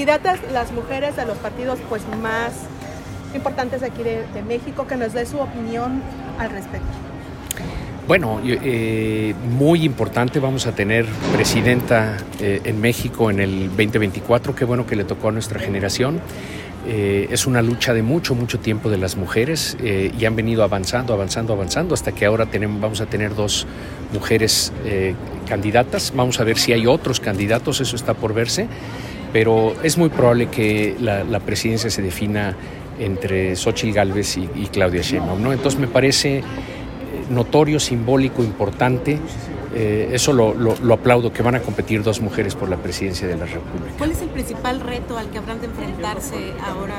candidatas, las mujeres de los partidos pues más importantes aquí de, México, que nos dé su opinión al respecto. Bueno, eh, muy importante, vamos a tener presidenta eh, en México en el 2024, qué bueno que le tocó a nuestra generación. Eh, es una lucha de mucho, mucho tiempo de las mujeres y han venido avanzando, avanzando, avanzando hasta que ahora tenemos, vamos a tener dos mujeres candidatas. Vamos a ver si hay otros candidatos, eso está por verse, pero es muy probable que la, presidencia se defina entre Xochitl Gálvez y, Claudia Sheinbaum. ¿no? Entonces me parece eh, notorio, simbólico, importante. Eh, eso lo, aplaudo, que van a competir dos mujeres por la presidencia de la República. ¿Cuál es el principal reto al que habrán de enfrentarse ahora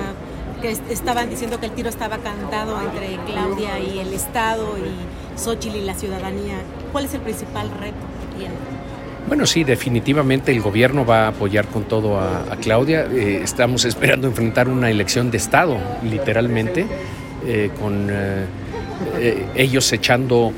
que estaban diciendo que el tiro estaba cantado entre Claudia y el Estado y Xochitl y la ciudadanía? ¿Cuál es el principal reto que tienen? Bueno, sí, definitivamente el gobierno va a apoyar con todo a, Claudia. Eh, estamos esperando enfrentar una elección de Estado, literalmente, eh, con eh, ellos echando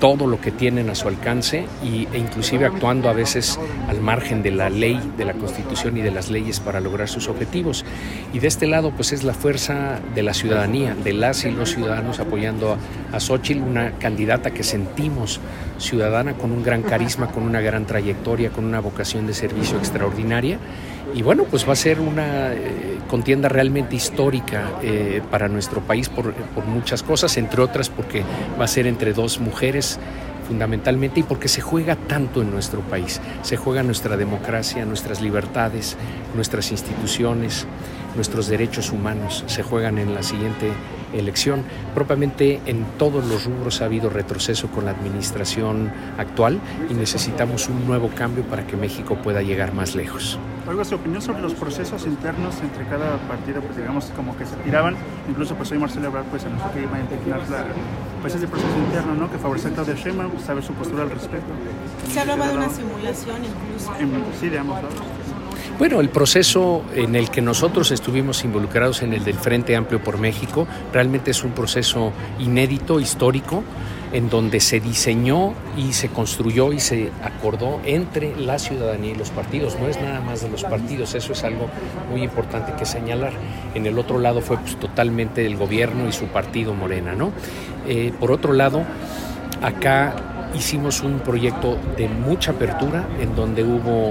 todo lo que tienen a su alcance y, e inclusive actuando a veces al margen de la ley, de la constitución y de las leyes para lograr sus objetivos. Y de este lado pues es la fuerza de la ciudadanía, de las y los ciudadanos apoyando a, a una candidata que sentimos ciudadana con un gran carisma, con una gran trayectoria, con una vocación de servicio extraordinaria. Y bueno, pues va a ser una eh, contienda realmente histórica eh, para nuestro país por, por muchas cosas, entre otras porque va a ser entre dos mujeres fundamentalmente y porque se juega tanto en nuestro país. Se juega nuestra democracia, nuestras libertades, nuestras instituciones, nuestros derechos humanos. Se juegan en la siguiente elección. Propiamente en todos los rubros ha habido retroceso con la administración actual y necesitamos un nuevo cambio para que México pueda llegar más lejos. Oiga, su opinión sobre los procesos internos entre cada partido, pues digamos como que se tiraban, incluso pues hoy Marcelo Ebrard pues anunció que iba a intentar la, pues ese proceso interno, ¿no? Que favorece a Claudia Sheinbaum, saber su postura al respecto. Se hablaba de una simulación incluso. sí, de ambos lados. Bueno, el proceso en el que nosotros estuvimos involucrados en el del Frente Amplio por México realmente es un proceso inédito, histórico, en donde se diseñó y se construyó y se acordó entre la ciudadanía y los partidos. No es nada más de los partidos, eso es algo muy importante que señalar. En el otro lado fue pues, totalmente el gobierno y su partido Morena, ¿no? Eh, por otro lado, acá hicimos un proyecto de mucha apertura en donde hubo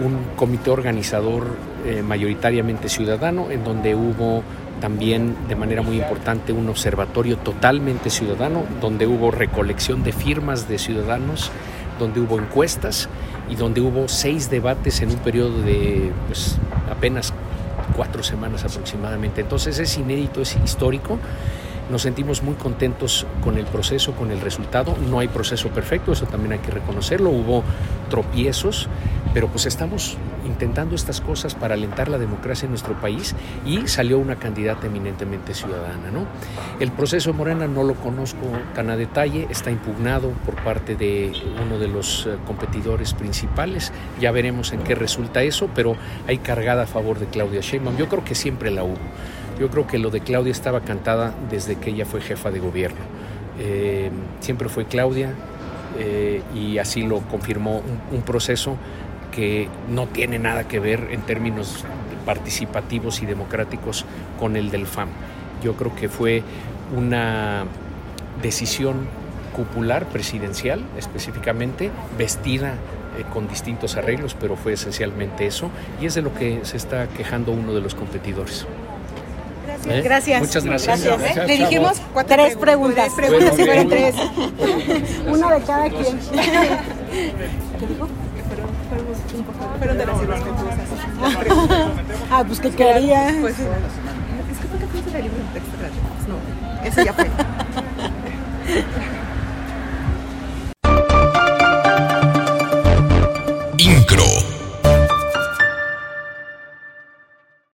un comité organizador eh, mayoritariamente ciudadano, en donde hubo también de manera muy importante un observatorio totalmente ciudadano, donde hubo recolección de firmas de ciudadanos, donde hubo encuestas y donde hubo seis debates en un periodo de pues, apenas cuatro semanas aproximadamente. Entonces es inédito, es histórico. Nos sentimos muy contentos con el proceso, con el resultado. No hay proceso perfecto, eso también hay que reconocerlo. Hubo tropiezos, pero pues estamos intentando estas cosas para alentar la democracia en nuestro país y salió una candidata eminentemente ciudadana. ¿no? El proceso de Morena no lo conozco tan a detalle, está impugnado por parte de uno de los eh, competidores principales, ya veremos en qué resulta eso, pero hay cargada a favor de Claudia Sheinbaum, yo creo que siempre la hubo. Yo creo que lo de Claudia estaba cantada desde que ella fue jefa de gobierno. Eh, siempre fue Claudia eh, y así lo confirmó un proceso que no tiene nada que ver en términos participativos y democráticos con el del FAM. Yo creo que fue una decisión cupular presidencial específicamente, vestida eh, con distintos arreglos, pero fue esencialmente eso, y es de lo que se está quejando uno de los competiddijo ¿Eh? Gracias. Muchas gracias. Le dijimos tres preguntas. Tres preguntas, tres. Una de cada quien. ¿Qué dijo? Fueron de las ah, pues que quería. Pues, pues, es que fue libro de texto No, ese ya fue.